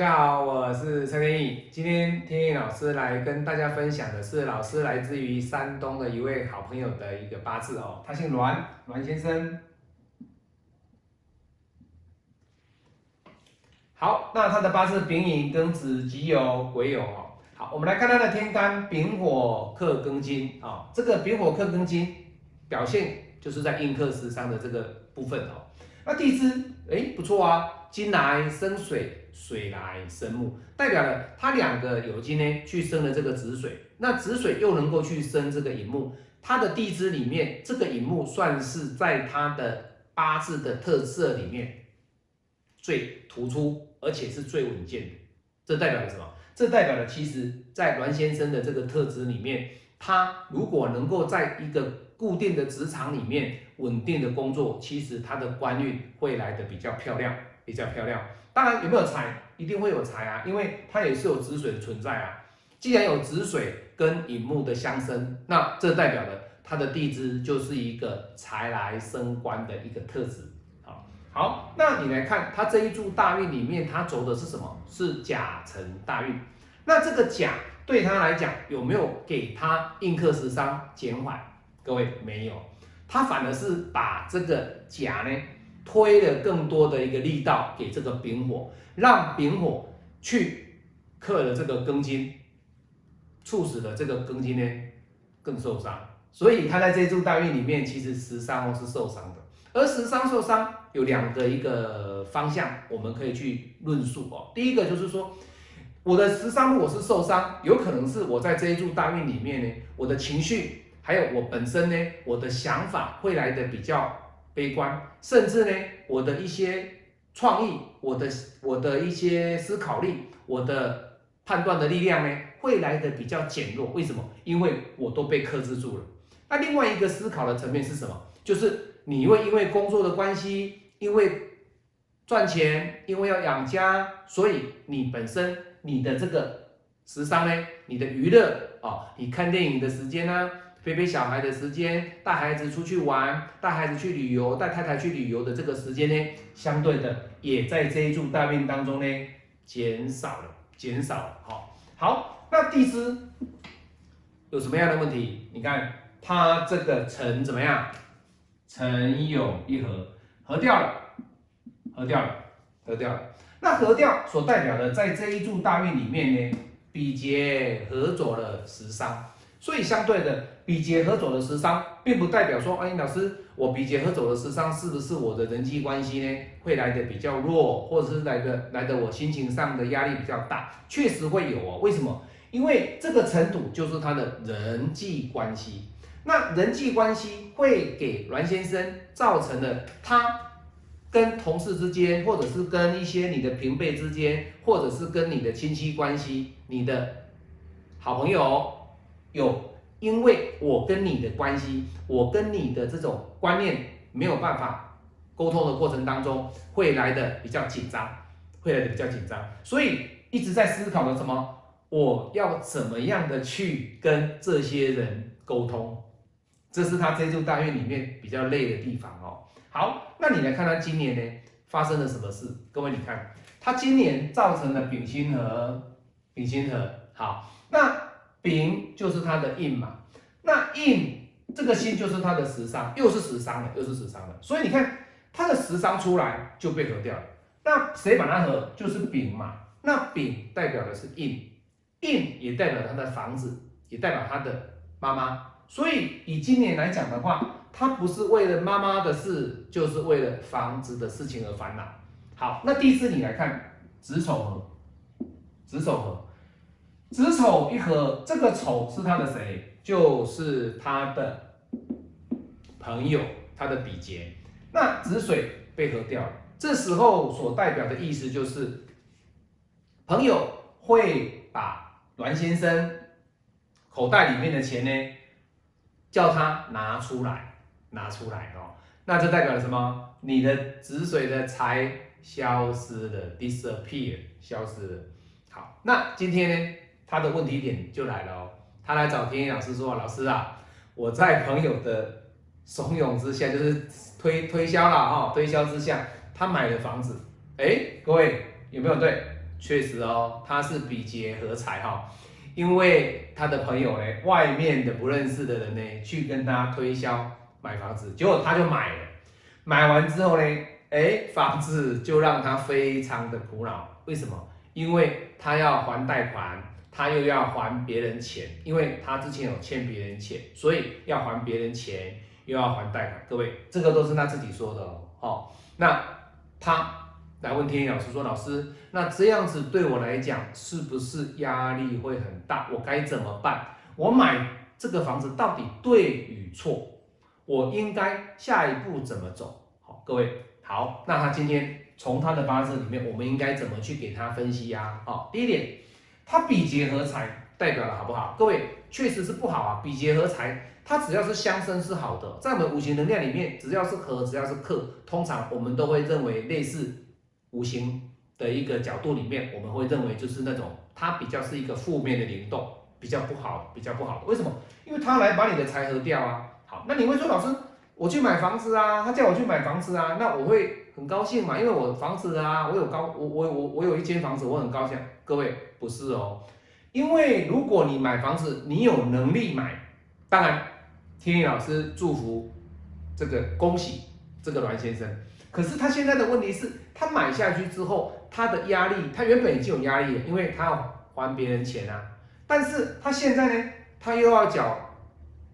大家好，我是陈天意。今天天意老师来跟大家分享的是老师来自于山东的一位好朋友的一个八字哦，他姓栾，栾先生。好，那他的八字丙寅庚子己酉癸酉哦。好，我们来看他的天干丙火克庚金啊，这个丙火克庚金表现就是在印克时伤的这个部分哦。那地支哎不错啊，金来生水，水来生木，代表了它两个有金呢去生了这个子水，那子水又能够去生这个寅木，它的地支里面这个寅木算是在它的八字的特色里面最突出，而且是最稳健的。这代表了什么？这代表了其实在栾先生的这个特质里面，他如果能够在一个固定的职场里面稳定的工作，其实他的官运会来的比较漂亮，比较漂亮。当然有没有财，一定会有财啊，因为它也是有子水的存在啊。既然有子水跟乙木的相生，那这代表了它的地支就是一个财来升官的一个特质。好，好，那你来看它这一柱大运里面，它走的是什么？是甲辰大运。那这个甲对他来讲有没有给他印克食伤减缓？各位没有，他反而是把这个甲呢推了更多的一个力道给这个丙火，让丙火去克了这个庚金，促使了这个庚金呢更受伤。所以他在这柱大运里面，其实食伤哦是受伤的。而十三受伤有两个一个方向，我们可以去论述哦。第一个就是说，我的十三如果是受伤，有可能是我在这一柱大运里面呢，我的情绪。还有我本身呢，我的想法会来的比较悲观，甚至呢，我的一些创意，我的我的一些思考力，我的判断的力量呢，会来的比较减弱。为什么？因为我都被克制住了。那另外一个思考的层面是什么？就是你会因为工作的关系，因为赚钱，因为要养家，所以你本身你的这个时尚呢，你的娱乐啊，你看电影的时间呢？陪陪小孩的时间，带孩子出去玩，带孩子去旅游，带太太去旅游的这个时间呢，相对的也在这一柱大运当中呢减少了，减少了。好，好，那地支有什么样的问题？你看它这个辰怎么样？辰酉一合，合掉了，合掉了，合掉了。那合掉所代表的，在这一柱大运里面呢，比劫合走了十伤。所以相对的，比劫合走的食伤，并不代表说，哎，老师，我比劫合走的食伤是不是我的人际关系呢会来的比较弱，或者是来的来的我心情上的压力比较大？确实会有哦。为什么？因为这个尘土就是他的人际关系。那人际关系会给栾先生造成了他跟同事之间，或者是跟一些你的平辈之间，或者是跟你的亲戚关系，你的好朋友。有，因为我跟你的关系，我跟你的这种观念没有办法沟通的过程当中，会来的比较紧张，会来的比较紧张，所以一直在思考的什么，我要怎么样的去跟这些人沟通，这是他这座大运里面比较累的地方哦。好，那你来看他今年呢发生了什么事？各位你看，他今年造成了丙辛和，丙辛和，好，那。丙就是他的印嘛，那印这个心就是他的食伤，又是食伤了，又是食伤了，所以你看他的食伤出来就被合掉了。那谁把它合？就是丙嘛。那丙代表的是印，印也代表他的房子，也代表他的妈妈。所以以今年来讲的话，他不是为了妈妈的事，就是为了房子的事情而烦恼。好，那第四你来看子丑合，子丑合。子丑一合，这个丑是他的谁？就是他的朋友，他的比劫。那子水被合掉了，这时候所代表的意思就是，朋友会把栾先生口袋里面的钱呢，叫他拿出来，拿出来哦。那这代表了什么？你的子水的财消失了，disappear，消失了。好，那今天呢？他的问题点就来了哦，他来找天野老师说：“老师啊，我在朋友的怂恿之下，就是推推销了哈，推销之下，他买了房子。哎，各位有没有对？确实哦，他是比劫合财哈，因为他的朋友呢，外面的不认识的人呢，去跟他推销买房子，结果他就买了，买完之后呢，哎，房子就让他非常的苦恼，为什么？因为他要还贷款，他又要还别人钱，因为他之前有欠别人钱，所以要还别人钱，又要还贷款。各位，这个都是他自己说的哦。哦，那他。来问天意老师说：“老师，那这样子对我来讲是不是压力会很大？我该怎么办？我买这个房子到底对与错？我应该下一步怎么走？好，各位好，那他今天从他的八字里面，我们应该怎么去给他分析呀？好，第一点，它比劫合财代表了好不好？各位确实是不好啊，比劫合财，它只要是相生是好的，在我们五行能量里面，只要是合，只要是克，通常我们都会认为类似。五行的一个角度里面，我们会认为就是那种它比较是一个负面的灵动，比较不好，比较不好。为什么？因为它来把你的财合掉啊。好，那你会说老师，我去买房子啊，他叫我去买房子啊，那我会很高兴嘛，因为我房子啊，我有高，我我我我有一间房子，我很高兴。各位不是哦，因为如果你买房子，你有能力买，当然天意老师祝福这个恭喜这个栾先生。可是他现在的问题是，他买下去之后，他的压力，他原本已经有压力了，因为他要还别人钱啊。但是他现在呢，他又要缴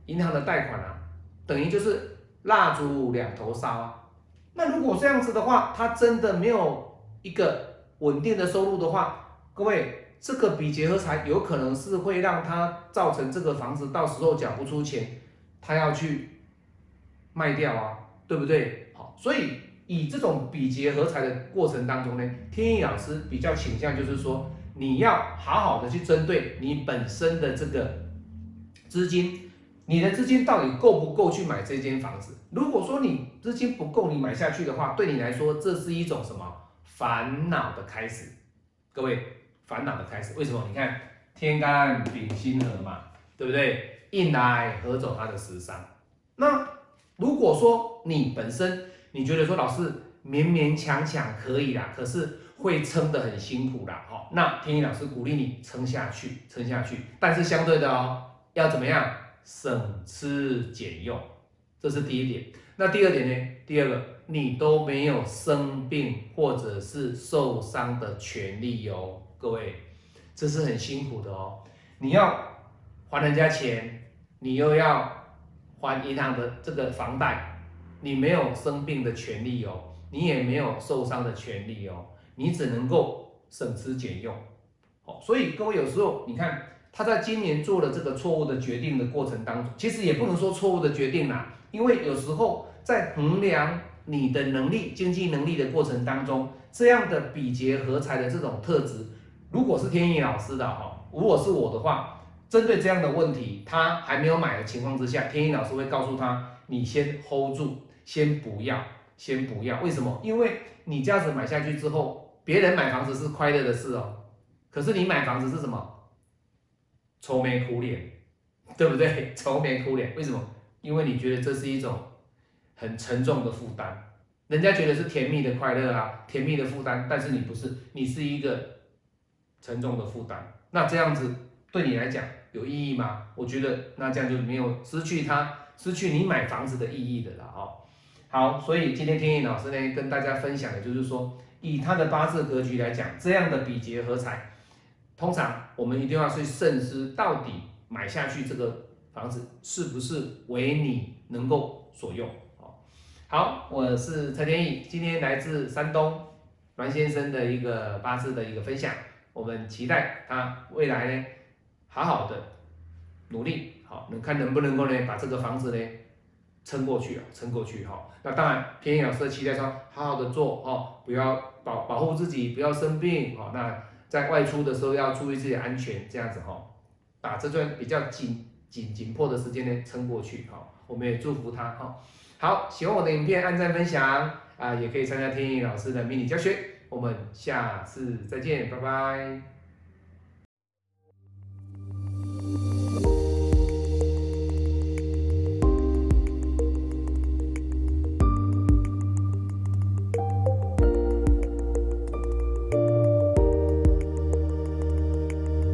银行的贷款啊，等于就是蜡烛两头烧啊。那如果这样子的话，他真的没有一个稳定的收入的话，各位，这个比劫合财有可能是会让他造成这个房子到时候缴不出钱，他要去卖掉啊，对不对？好，所以。以这种比劫合财的过程当中呢，天意老师比较倾向就是说，你要好好的去针对你本身的这个资金，你的资金到底够不够去买这间房子？如果说你资金不够，你买下去的话，对你来说这是一种什么烦恼的开始？各位，烦恼的开始，为什么？你看天干丙辛合嘛，对不对？印来合走它的食伤。那如果说你本身你觉得说老师勉勉强强可以啦，可是会撑得很辛苦啦，好，那天意老师鼓励你撑下去，撑下去。但是相对的哦，要怎么样省吃俭用，这是第一点。那第二点呢？第二个，你都没有生病或者是受伤的权利哦，各位，这是很辛苦的哦。你要还人家钱，你又要还银行的这个房贷。你没有生病的权利哦，你也没有受伤的权利哦，你只能够省吃俭用，哦，所以各位有时候你看他在今年做了这个错误的决定的过程当中，其实也不能说错误的决定啦，因为有时候在衡量你的能力、经济能力的过程当中，这样的比劫合财的这种特质，如果是天意老师的哈，如果是我的话，针对这样的问题，他还没有买的情况之下，天意老师会告诉他，你先 hold 住。先不要，先不要，为什么？因为你这样子买下去之后，别人买房子是快乐的事哦，可是你买房子是什么？愁眉苦脸，对不对？愁眉苦脸，为什么？因为你觉得这是一种很沉重的负担，人家觉得是甜蜜的快乐啊，甜蜜的负担，但是你不是，你是一个沉重的负担。那这样子对你来讲有意义吗？我觉得那这样就没有失去它，失去你买房子的意义的了哦。好，所以今天天意老师呢跟大家分享的就是说，以他的八字格局来讲，这样的比劫合财，通常我们一定要去慎思，到底买下去这个房子是不是为你能够所用？好，好，我是蔡天意，今天来自山东栾先生的一个八字的一个分享，我们期待他未来呢好好的努力，好，能看能不能够呢把这个房子呢。撑过去啊，撑过去哈。那当然，天翼老师的期待说，好好的做哦，不要保保护自己，不要生病哦。那在外出的时候要注意自己安全，这样子哈，把这段比较紧紧紧迫的时间呢撑过去哈。我们也祝福他哈。好，喜欢我的影片，按赞分享啊，也可以参加天意老师的迷你教学。我们下次再见，拜拜。